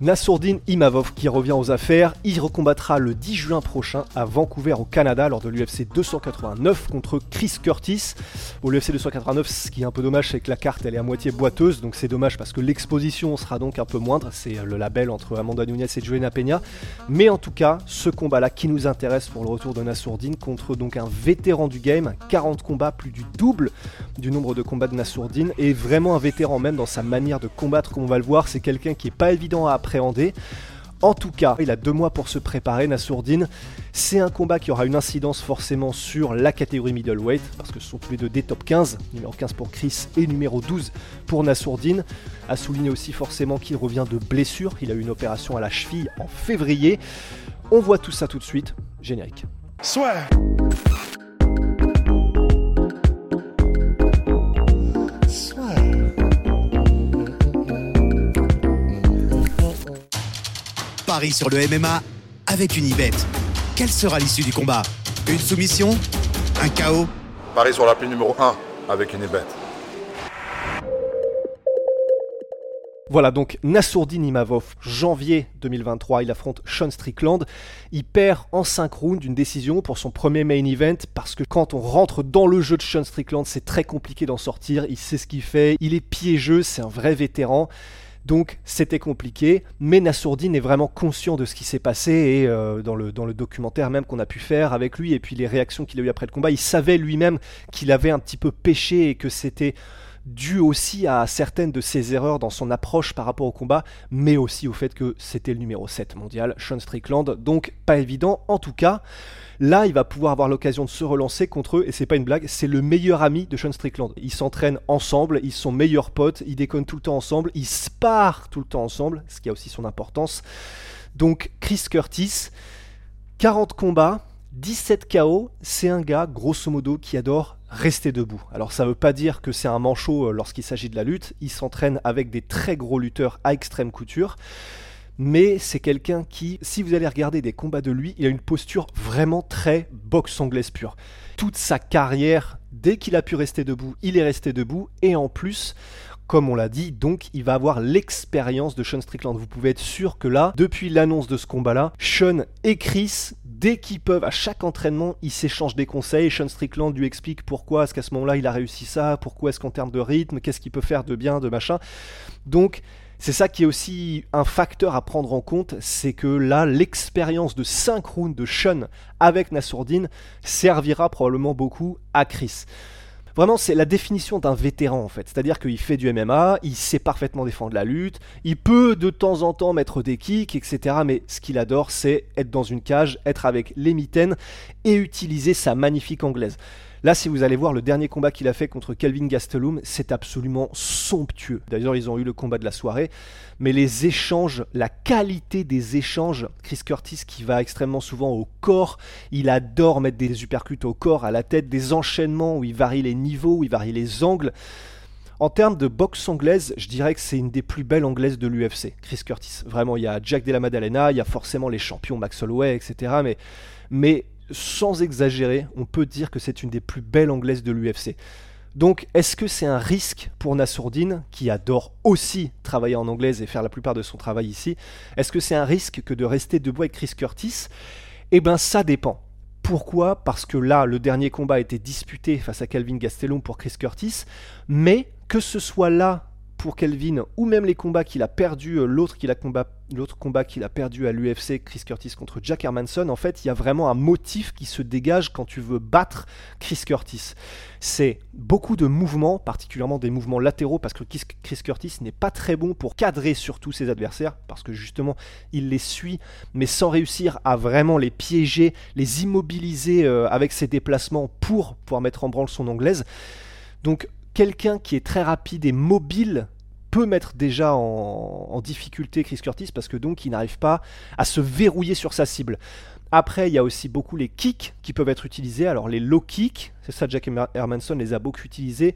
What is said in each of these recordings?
Nassourdine Imavov qui revient aux affaires, il recombattra le 10 juin prochain à Vancouver au Canada lors de l'UFC 289 contre Chris Curtis. Au l'UFC 289, ce qui est un peu dommage, c'est que la carte elle est à moitié boiteuse, donc c'est dommage parce que l'exposition sera donc un peu moindre. C'est le label entre Amanda Nunes et Joanna Peña. Mais en tout cas, ce combat-là qui nous intéresse pour le retour de Nassourdine contre donc un vétéran du game, 40 combats, plus du double du nombre de combats de Nassourdine, et vraiment un vétéran même dans sa manière de combattre, comme on va le voir. C'est quelqu'un qui est pas évident à en tout cas, il a deux mois pour se préparer, Nassourdine. C'est un combat qui aura une incidence forcément sur la catégorie middleweight, parce que ce sont tous les deux des top 15, numéro 15 pour Chris et numéro 12 pour Nassourdine. A souligné aussi forcément qu'il revient de blessure, il a eu une opération à la cheville en février. On voit tout ça tout de suite, générique. Paris sur le MMA avec une Ibet. Quelle sera l'issue du combat? Une soumission? Un chaos? Paris sur la l'appli numéro 1 avec une Ibet. Voilà donc Nassourdine Imavov, janvier 2023, il affronte Sean Strickland. Il perd en 5 rounds une décision pour son premier main event parce que quand on rentre dans le jeu de Sean Strickland, c'est très compliqué d'en sortir. Il sait ce qu'il fait, il est piégeux, c'est un vrai vétéran. Donc c'était compliqué, mais Nassourdine est vraiment conscient de ce qui s'est passé et euh, dans, le, dans le documentaire même qu'on a pu faire avec lui et puis les réactions qu'il a eu après le combat, il savait lui-même qu'il avait un petit peu péché et que c'était dû aussi à certaines de ses erreurs dans son approche par rapport au combat, mais aussi au fait que c'était le numéro 7 mondial, Sean Strickland, donc pas évident en tout cas. Là, il va pouvoir avoir l'occasion de se relancer contre eux, et c'est pas une blague, c'est le meilleur ami de Sean Strickland. Ils s'entraînent ensemble, ils sont meilleurs potes, ils déconnent tout le temps ensemble, ils sparent tout le temps ensemble, ce qui a aussi son importance. Donc, Chris Curtis, 40 combats, 17 KO, c'est un gars, grosso modo, qui adore rester debout. Alors ça veut pas dire que c'est un manchot euh, lorsqu'il s'agit de la lutte, il s'entraîne avec des très gros lutteurs à extrême couture mais c'est quelqu'un qui, si vous allez regarder des combats de lui, il a une posture vraiment très boxe anglaise pure. Toute sa carrière, dès qu'il a pu rester debout, il est resté debout, et en plus, comme on l'a dit, donc il va avoir l'expérience de Sean Strickland. Vous pouvez être sûr que là, depuis l'annonce de ce combat-là, Sean et Chris, dès qu'ils peuvent, à chaque entraînement, ils s'échangent des conseils. Sean Strickland lui explique pourquoi est-ce qu'à ce, moment-là il a réussi ça, pourquoi est-ce qu'en termes de rythme, qu'est-ce qu'il peut faire de bien, de machin. Donc c'est ça qui est aussi un facteur à prendre en compte, c'est que là, l'expérience de 5 rounds de Sean avec Nassourdine servira probablement beaucoup à Chris. Vraiment, c'est la définition d'un vétéran en fait. C'est-à-dire qu'il fait du MMA, il sait parfaitement défendre la lutte, il peut de temps en temps mettre des kicks, etc. Mais ce qu'il adore, c'est être dans une cage, être avec les mitaines et utiliser sa magnifique anglaise. Là, si vous allez voir le dernier combat qu'il a fait contre Kelvin Gastelum, c'est absolument somptueux. D'ailleurs, ils ont eu le combat de la soirée, mais les échanges, la qualité des échanges, Chris Curtis qui va extrêmement souvent au corps, il adore mettre des uppercuts au corps, à la tête, des enchaînements où il varie les niveaux, où il varie les angles. En termes de boxe anglaise, je dirais que c'est une des plus belles anglaises de l'UFC, Chris Curtis. Vraiment, il y a Jack Della Maddalena, il y a forcément les champions Max Holloway, etc. Mais sans exagérer, on peut dire que c'est une des plus belles anglaises de l'UFC. Donc, est-ce que c'est un risque pour Nassourdine, qui adore aussi travailler en anglaise et faire la plupart de son travail ici Est-ce que c'est un risque que de rester debout avec Chris Curtis? Eh bien, ça dépend. Pourquoi? Parce que là, le dernier combat a été disputé face à Calvin Gastelum pour Chris Curtis, mais que ce soit là pour Kelvin, ou même les combats qu'il a perdu, euh, l'autre combat, combat qu'il a perdu à l'UFC, Chris Curtis contre Jack Hermanson, en fait, il y a vraiment un motif qui se dégage quand tu veux battre Chris Curtis. C'est beaucoup de mouvements, particulièrement des mouvements latéraux, parce que Chris Curtis n'est pas très bon pour cadrer surtout ses adversaires, parce que justement, il les suit, mais sans réussir à vraiment les piéger, les immobiliser euh, avec ses déplacements pour pouvoir mettre en branle son anglaise. Donc quelqu'un qui est très rapide et mobile peut mettre déjà en, difficulté Chris Curtis parce que donc il n'arrive pas à se verrouiller sur sa cible. Après, il y a aussi beaucoup les kicks qui peuvent être utilisés. Alors les low kicks, c'est ça Jack Hermanson les a beaucoup utilisés.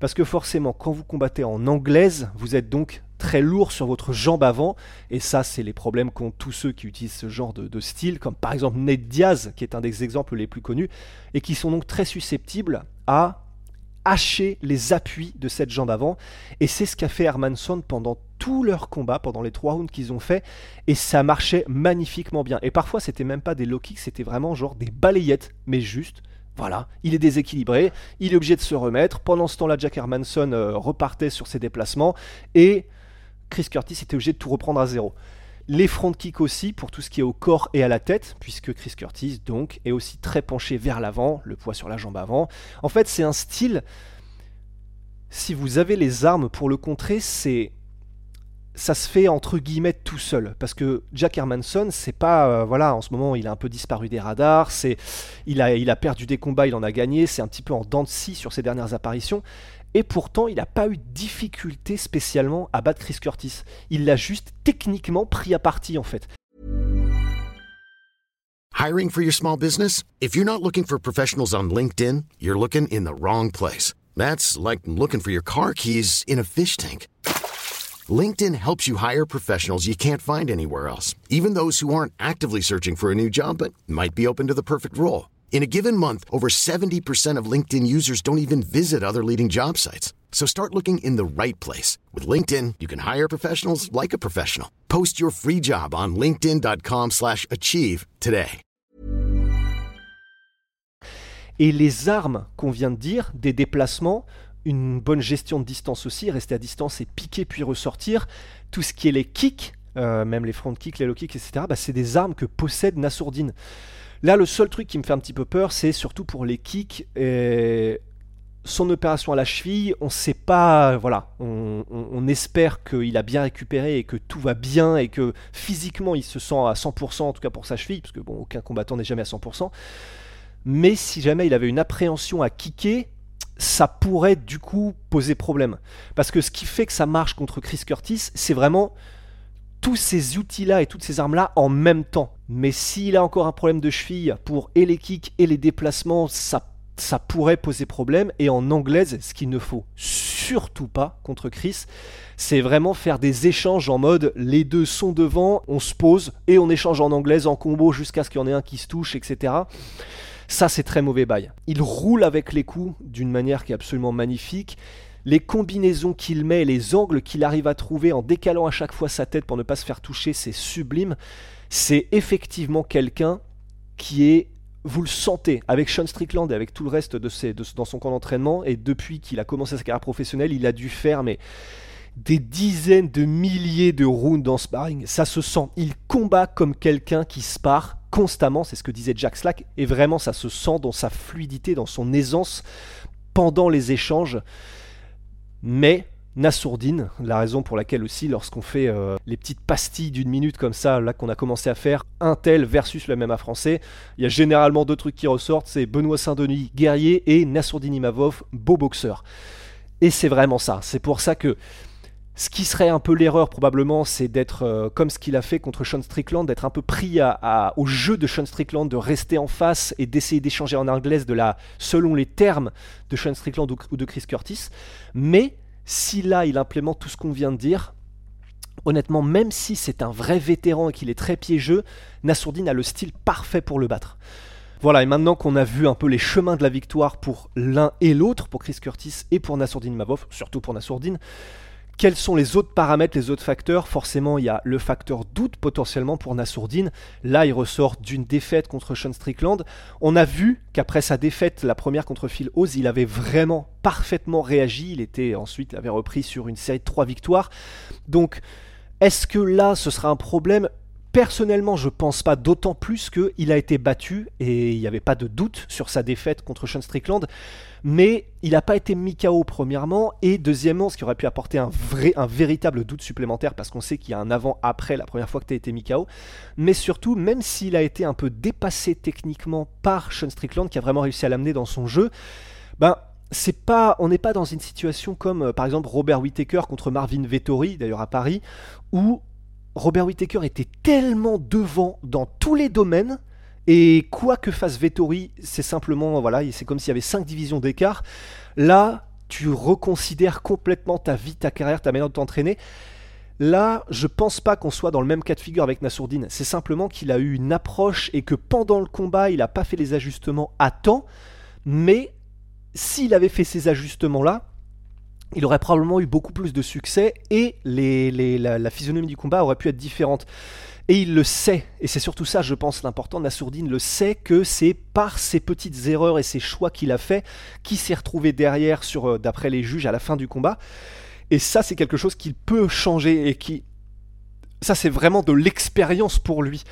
Parce que forcément, quand vous combattez en anglaise, vous êtes donc très lourd sur votre jambe avant. Et ça, c'est les problèmes qu'ont tous ceux qui utilisent ce genre de, style, comme par exemple Ned Diaz, qui est un des exemples les plus connus, et qui sont donc très susceptibles à hacher les appuis de cette jambe avant. Et c'est ce qu'a fait Hermanson pendant tout leur combat, pendant les trois rounds qu'ils ont fait. Et ça marchait magnifiquement bien. Et parfois, c'était même pas des low kicks, c'était vraiment genre des balayettes, mais juste voilà, il est déséquilibré, il est obligé de se remettre. Pendant ce temps-là, Jack Hermanson euh, repartait sur ses déplacements et Chris Curtis était obligé de tout reprendre à zéro. Les front kicks aussi pour tout ce qui est au corps et à la tête, puisque Chris Curtis donc est aussi très penché vers l'avant, le poids sur la jambe avant. En fait, c'est un style. Si vous avez les armes pour le contrer, c'est ça se fait entre guillemets tout seul parce que Jack Hermanson c'est pas euh, voilà en ce moment il a un peu disparu des radars c'est il a il a perdu des combats il en a gagné c'est un petit peu en dents de scie sur ses dernières apparitions et pourtant il n'a pas eu de difficulté spécialement à battre Chris Curtis. Il l'a juste techniquement pris à partie en fait. Hiring for your small business? If you're not looking for professionals on LinkedIn you're looking in the wrong place. That's like looking for your car keys in a fish tank. LinkedIn helps you hire professionals you can't find anywhere else, even those who aren't actively searching for a new job but might be open to the perfect role. In a given month, over 70% of LinkedIn users don't even visit other leading job sites. So start looking in the right place. With LinkedIn, you can hire professionals like a professional. Post your free job on linkedin.com slash achieve today. Et les armes qu'on vient de dire, des déplacements, une bonne gestion de distance aussi, rester à distance et piquer puis ressortir. Tout ce qui est les kicks, euh, même les front kicks, les low kicks, etc., bah, c'est des armes que possède Nassourdine. Là, le seul truc qui me fait un petit peu peur, c'est surtout pour les kicks. Son opération à la cheville, on ne sait pas, voilà, on, on espère qu'il a bien récupéré et que tout va bien et que physiquement il se sent à 100%, en tout cas pour sa cheville, parce que bon, aucun combattant n'est jamais à 100%. Mais si jamais il avait une appréhension à kicker, ça pourrait du coup poser problème. Parce que ce qui fait que ça marche contre Chris Curtis, c'est vraiment tous ces outils-là et toutes ces armes-là en même temps. Mais s'il a encore un problème de cheville pour et les kicks et les déplacements, ça, ça pourrait poser problème. Et en anglaise, ce qu'il ne faut surtout pas contre Chris, c'est vraiment faire des échanges en mode les deux sont devant, on se pose et on échange en anglaise en combo jusqu'à ce qu'il y en ait un qui se touche, etc. Ça, c'est très mauvais bail. Il roule avec les coups d'une manière qui est absolument magnifique. Les combinaisons qu'il met, les angles qu'il arrive à trouver en décalant à chaque fois sa tête pour ne pas se faire toucher, c'est sublime. C'est effectivement quelqu'un qui est vous le sentez avec Sean Strickland et avec tout le reste de, ses, dans son camp d'entraînement et depuis qu'il a commencé sa carrière professionnelle, il a dû faire des dizaines de milliers de rounds en sparring. Ça se sent. Il combat comme quelqu'un qui spare constamment, c'est ce que disait Jack Slack, et vraiment ça se sent dans sa fluidité, dans son aisance pendant les échanges. Mais Nassourdine, la raison pour laquelle aussi lorsqu'on fait euh, les petites pastilles d'une minute comme ça, là qu'on a commencé à faire, Intel versus le MMA français, il y a généralement deux trucs qui ressortent, c'est Benoît Saint-Denis, guerrier, et Nassourdine Imavov, beau boxeur. Et c'est vraiment ça, c'est pour ça que ce qui serait un peu l'erreur probablement, c'est d'être euh, comme ce qu'il a fait contre Sean Strickland, d'être un peu pris au jeu de Sean Strickland, de rester en face et d'essayer d'échanger en anglaise de la, selon les termes de Sean Strickland ou, de Chris Curtis. Mais si là il implémente tout ce qu'on vient de dire, honnêtement, même si c'est un vrai vétéran et qu'il est très piégeux, Nassourdine a le style parfait pour le battre. Voilà, et maintenant qu'on a vu un peu les chemins de la victoire pour l'un et l'autre, pour Chris Curtis et pour Nassourdine Mavov, surtout pour Nassourdine, quels sont les autres paramètres, les autres facteurs? Forcément, il y a le facteur doute potentiellement pour Nassourdine. Là, il ressort d'une défaite contre Sean Strickland. On a vu qu'après sa défaite, la première contre Phil Oz, il avait vraiment parfaitement réagi. Il était ensuite, il avait repris sur une série de trois victoires. Donc, est-ce que là, ce sera un problème? Personnellement, je pense pas, d'autant plus qu'il a été battu et il n'y avait pas de doute sur sa défaite contre Sean Strickland. Mais il n'a pas été mis KO premièrement et deuxièmement, ce qui aurait pu apporter un, véritable doute supplémentaire parce qu'on sait qu'il y a un avant-après la première fois que tu as été mis KO. Mais surtout, même s'il a été un peu dépassé techniquement par Sean Strickland qui a vraiment réussi à l'amener dans son jeu, ben on n'est pas dans une situation comme euh, par exemple Robert Whittaker contre Marvin Vettori, d'ailleurs à Paris, où Robert Whittaker était tellement devant dans tous les domaines. Et quoi que fasse Vettori, c'est simplement, voilà, c'est comme s'il y avait cinq divisions d'écart. Là, tu reconsidères complètement ta vie, ta carrière, ta manière de t'entraîner. Là, je pense pas qu'on soit dans le même cas de figure avec Nassourdine. C'est simplement qu'il a eu une approche et que pendant le combat, il n'a pas fait les ajustements à temps. Mais s'il avait fait ces ajustements-là, il aurait probablement eu beaucoup plus de succès et la, physionomie du combat aurait pu être différente. Et il le sait, et c'est surtout ça, je pense, l'important. Nassourdine le sait que c'est par ces petites erreurs et ces choix qu'il a fait qu'il s'est retrouvé derrière, sur, euh, d'après les juges, à la fin du combat. Et ça, c'est quelque chose qu'il peut changer et qui. Ça, c'est vraiment de l'expérience pour lui.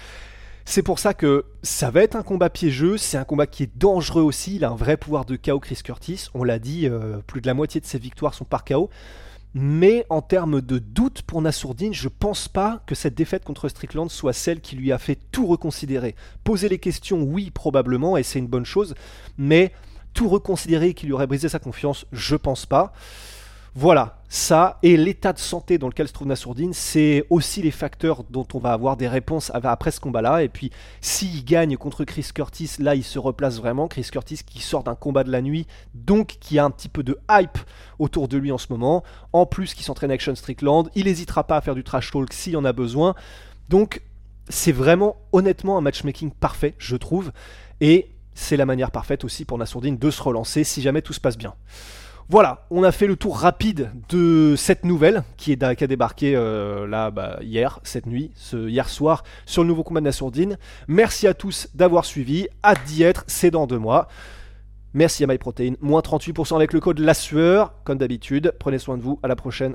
C'est pour ça que ça va être un combat piégeux, c'est un combat qui est dangereux aussi, il a un vrai pouvoir de KO Chris Curtis, on l'a dit, euh, plus de la moitié de ses victoires sont par KO. Mais en termes de doute pour Nassourdine, je pense pas que cette défaite contre Strickland soit celle qui lui a fait tout reconsidérer. Poser les questions, oui, probablement, et c'est une bonne chose, mais tout reconsidérer qui lui aurait brisé sa confiance, je pense pas. Voilà, ça et l'état de santé dans lequel se trouve Nassourdine, c'est aussi les facteurs dont on va avoir des réponses après ce combat-là. Et puis, s'il gagne contre Chris Curtis, là, il se replace vraiment. Chris Curtis qui sort d'un combat de la nuit, donc qui a un petit peu de hype autour de lui en ce moment. En plus, qui s'entraîne avec Sean Strickland, il n'hésitera pas à faire du trash talk s'il en a besoin. Donc, c'est vraiment, honnêtement, un matchmaking parfait, je trouve. Et c'est la manière parfaite aussi pour Nassourdine de se relancer si jamais tout se passe bien. Voilà, on a fait le tour rapide de cette nouvelle qui, est, a débarqué euh, là bah, hier, cette nuit, hier soir, sur le nouveau combat de Nassourdine. Merci à tous d'avoir suivi. Hâte d'y être, c'est dans deux mois. Merci à MyProtein, moins 38% avec le code La Sueur, comme d'habitude. Prenez soin de vous, à la prochaine.